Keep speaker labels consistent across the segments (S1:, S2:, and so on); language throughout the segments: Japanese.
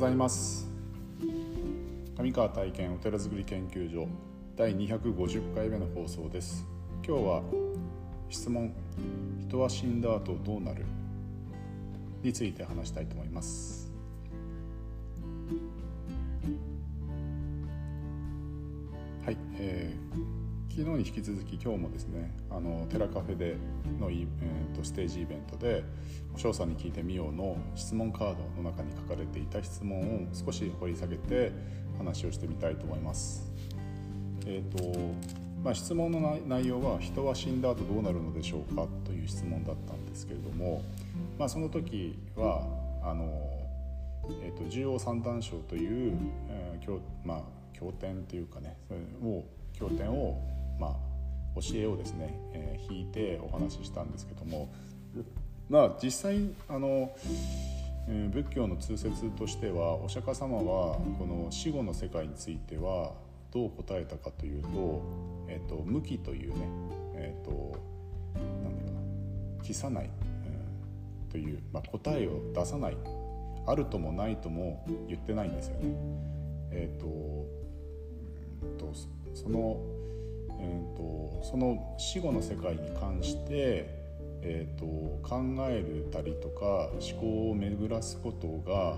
S1: ございます。上川体験お寺づくり研究所第250回目の放送です。今日は質問人は死んだ後どうなる？について話したいと思います。はい、えー昨日に引き続き今日もですねあのテラカフェでのイ、えーと、ステージイベントで「翔さんに聞いてみよう」の質問カードの中に書かれていた質問を少し掘り下げて話をしてみたいと思います。えーとまあ、質問の内容は「人は死んだ後どうなるのでしょうか?」という質問だったんですけれども、まあ、その時はあの、えーと、重要三段章という、えーまあ、経典というかねそれを経典をまあ、教えをですね、えー、引いてお話ししたんですけどもまあ実際あの、えー、仏教の通説としてはお釈迦様はこの死後の世界についてはどう答えたかというと,、えーと、無期というね、えーと、なんだろうな帰さない、うん、という、まあ、答えを出さないあるともないとも言ってないんですよね。えーと、とそのえーと、その死後の世界に関して、えーと、考えるたりとか思考を巡らすことが、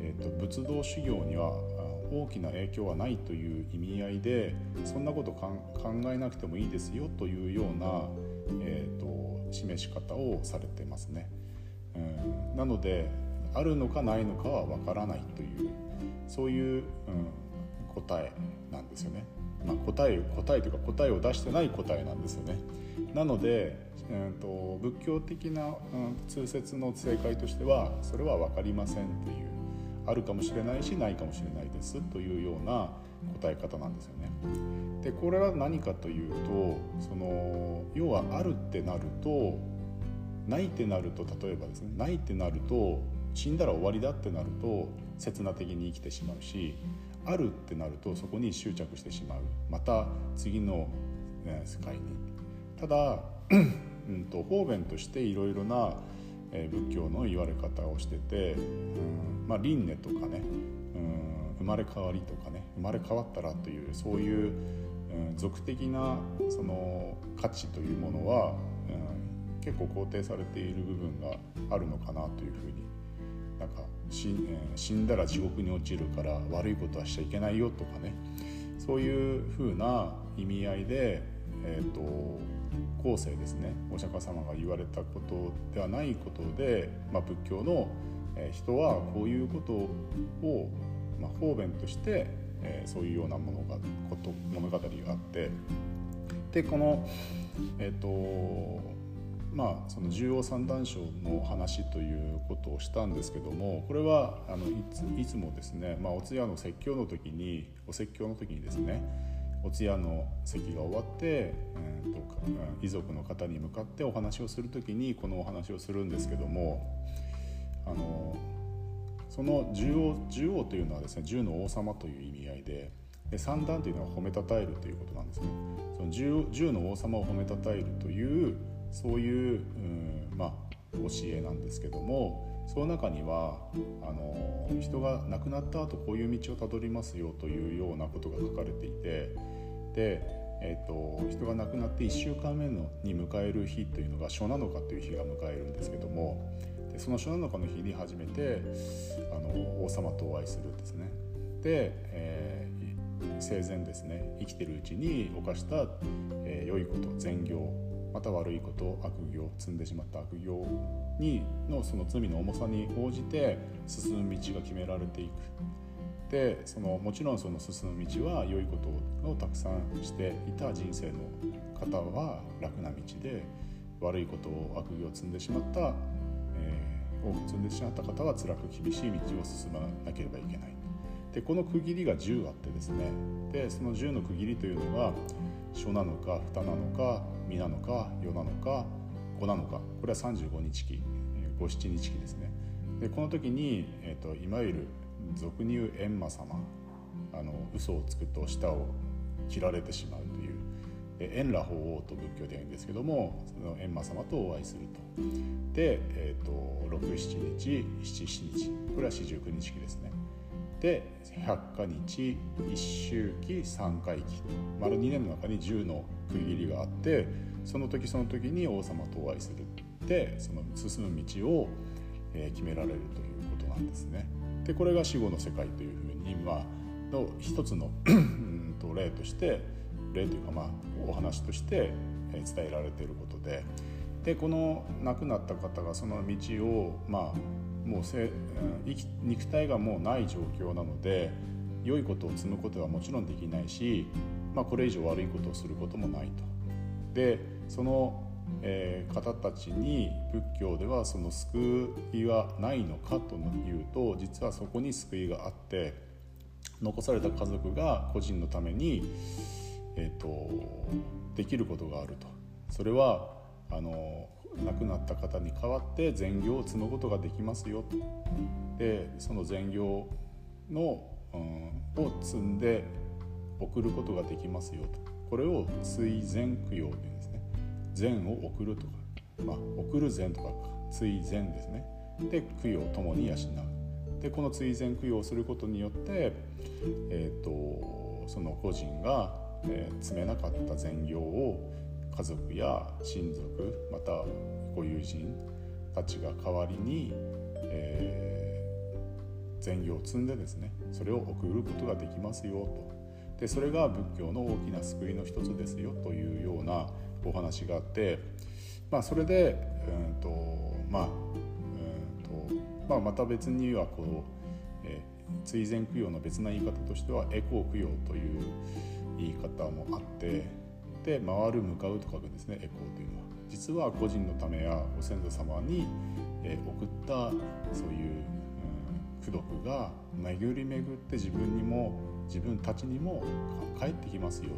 S1: えーと、仏道修行には大きな影響はないという意味合いでそんなこと考えなくてもいいですよというような、えー、と示し方をされてますね。うん、なのであるのかないのかはわからないというそういう、うん、答えなんですよね。まあ、答え答えというか答えを出してない答えなんですよね。なので、えーと、仏教的な、うん、通説の正解としてはそれは分かりませんというあるかもしれないしないかもしれないですというような答え方なんですよね。でこれは何かというとその要はあるってなるとないってなると例えばですねないってなると死んだら終わりだってなると刹那的に生きてしまうしあるってなるとそこに執着してしまう。また次の、ね、世界に。ただ、うんと、方便としていろいろな、えー、仏教の言われ方をしてて、うんまあ、輪廻とかね、うん、生まれ変わりとかね生まれ変わったらというそういう、うん、俗的なその価値というものは、うん、結構肯定されている部分があるのかなというふうになんか死んだら地獄に落ちるから悪いことはしちゃいけないよとかね。そういうふうな意味合いで、えーと、後世ですねお釈迦様が言われたことではないことで、まあ、仏教の人はこういうことを、まあ、方便として、えー、そういうようなものがこと物語があって。でこのえっ、ー、とまあ、その重要三段章の話ということをしたんですけどもこれはあのいつもですね、まあ、お通夜の説教の時にお説教の時にですねお通夜の席が終わって、えーと、遺族の方に向かってお話をする時にこのお話をするんですけどもあのその重王重王というのはですね銃の王様という意味合いでで三段というのは褒めたたえるということなんですね。その銃の王様を褒めたたえるというそういう、うんまあ、教えなんですけどもその中にはあの人が亡くなった後こういう道をたどりますよというようなことが書かれていてで、えーと、人が亡くなって1週間目のに迎える日というのが初七日という日が迎えるんですけどもでその初七日の日に初めてあの王様とお会いするんですね。で、えー、生前ですね生きてるうちに犯した、えー、良いこと善行また悪いこと悪行積んでしまった悪行にのその罪の重さに応じて進む道が決められていくでそのもちろんその進む道は良いことをたくさんしていた人生の方は楽な道で悪いことを悪行を積んでしまった、えー、多く積んでしまった方は辛く厳しい道を進まなければいけない。でこの区切りが10あってですね。でその10の区切りというのが書なのか蓋なのか身なのか世なのか子なのか。これは35日期五七日期ですね。でこの時に、えーと、いわゆる俗に言う閻魔様あの嘘をつくと舌を切られてしまうという閻羅法王と仏教で言うんですけどもその閻魔様とお会いすると。で、えーと、67日77日これは四十九日期ですね。で百日一周期三回期丸2年の中に10の区切りがあってその時その時に王様とお会いするでその進む道を、え決められるということなんですね。でこれが死後の世界というふうに、まあ、の一つの 例として例というかまあお話として伝えられていることで。でこの亡くなった方がその道をまあもうせ肉体がもうない状況なので良いことを積むことはもちろんできないし、まあ、これ以上悪いことをすることもないと。でその、えー、方たちに仏教ではその救いはないのかというと実はそこに救いがあって残された家族が個人のためにえーと、できることがあるとそれはあの亡くなった方に代わって善行を積むことができますよ。でその善行の、うん、を積んで送ることができますよと。これを追善供養というんですね。善を送るとか、まあ、送る善とか追善ですね。で供養ともに養う。でこの追善供養をすることによって、えーとその個人がえー、積めなかった善行を家族や親族またご友人たちが代わりに、えー、善行を積んでですねそれを送ることができますよと。でそれが仏教の大きな救いの一つですよというようなお話があって、まあ、それで、うんとまあうんとまあ、また別にはこう、えー、追善供養の別な言い方としてはエコー供養という言い方もあってで回る向かうと書くんですねエコーというのは。実は個人のためやご先祖様に、え送ったそういう、うん、功徳が巡り巡って自分にも自分たちにも返ってきますよ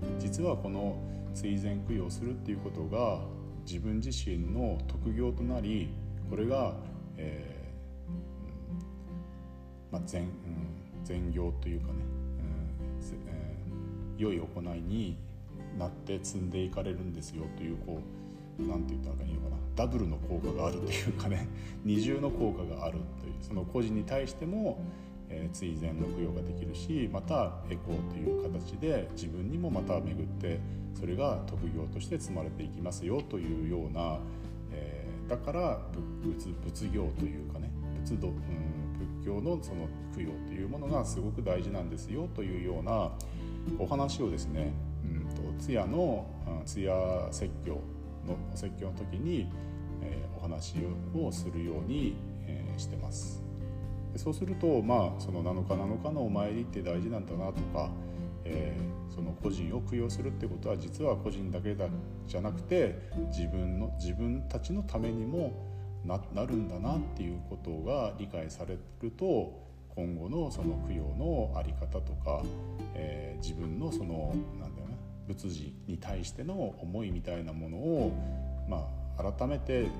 S1: と。実はこの追善供養するっていうことが自分自身の特業となりこれが、えーまあ、善、うん、善行というかね、うんえー良い行いになって積んでいかれるんですよというこう何て言ったらいいのかな。ダブルの効果があるというかね。二重の効果があるというその個人に対しても、えー、追善の供養ができるしまたエコーという形で自分にもまた巡ってそれが特業として積まれていきますよというような、えー、だから仏仏業というかね仏道、うん、仏教のその供養というものがすごく大事なんですよというようなお話をですね、通夜の通夜説教のお説教の時に、えー、お話をするように、えー、してます。でそうするとまあその7日7日のお参りって大事なんだなとか、えー、その個人を供養するってことは実は個人だけだじゃなくて自分の自分たちのためにもななるんだなっていうことが理解されると今後のその供養の在り方とか、えー、自分のそのなんだよな仏事に対しての思いみたいなものを、まあ、改めて、え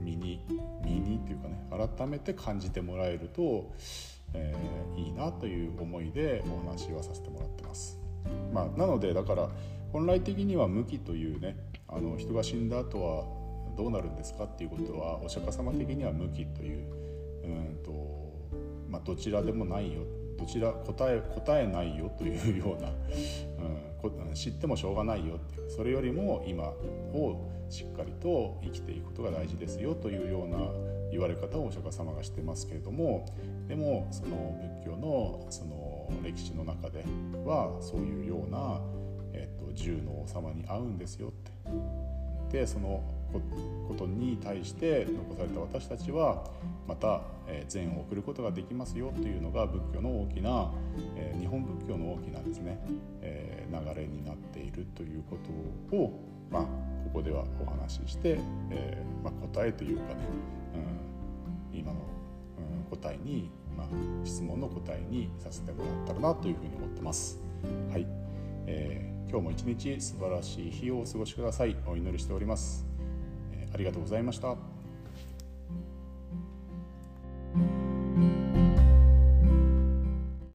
S1: ー、身に身にっていうかね改めて感じてもらえると、えー、いいなという思いでお話はさせてもらってます。まあ、なのでだから本来的には無期というねあの人が死んだ後はどうなるんですかっていうことはお釈迦様的には無期といううんとまあ、どちらでもないよどちら答え答えないよというような、うん、知ってもしょうがないよってそれよりも今をしっかりと生きていくことが大事ですよというような言われ方をお釈迦様がしてますけれどもでもその仏教のその歴史の中ではそういうような、えっと、銃の王様に会うんですよって。でそのことに対して残された私たちはまた善を送ることができますよというのが仏教の大きな日本仏教の大きなですね流れになっているということを、まあ、ここではお話しして、えまあ、答えというかね、うん、今の、答えに、まあ、質問の答えにさせてもらったらなというふうに思ってます。はいえー、今日も一日素晴らしい日をお過ごしください。お祈りしております。ありがとうございました。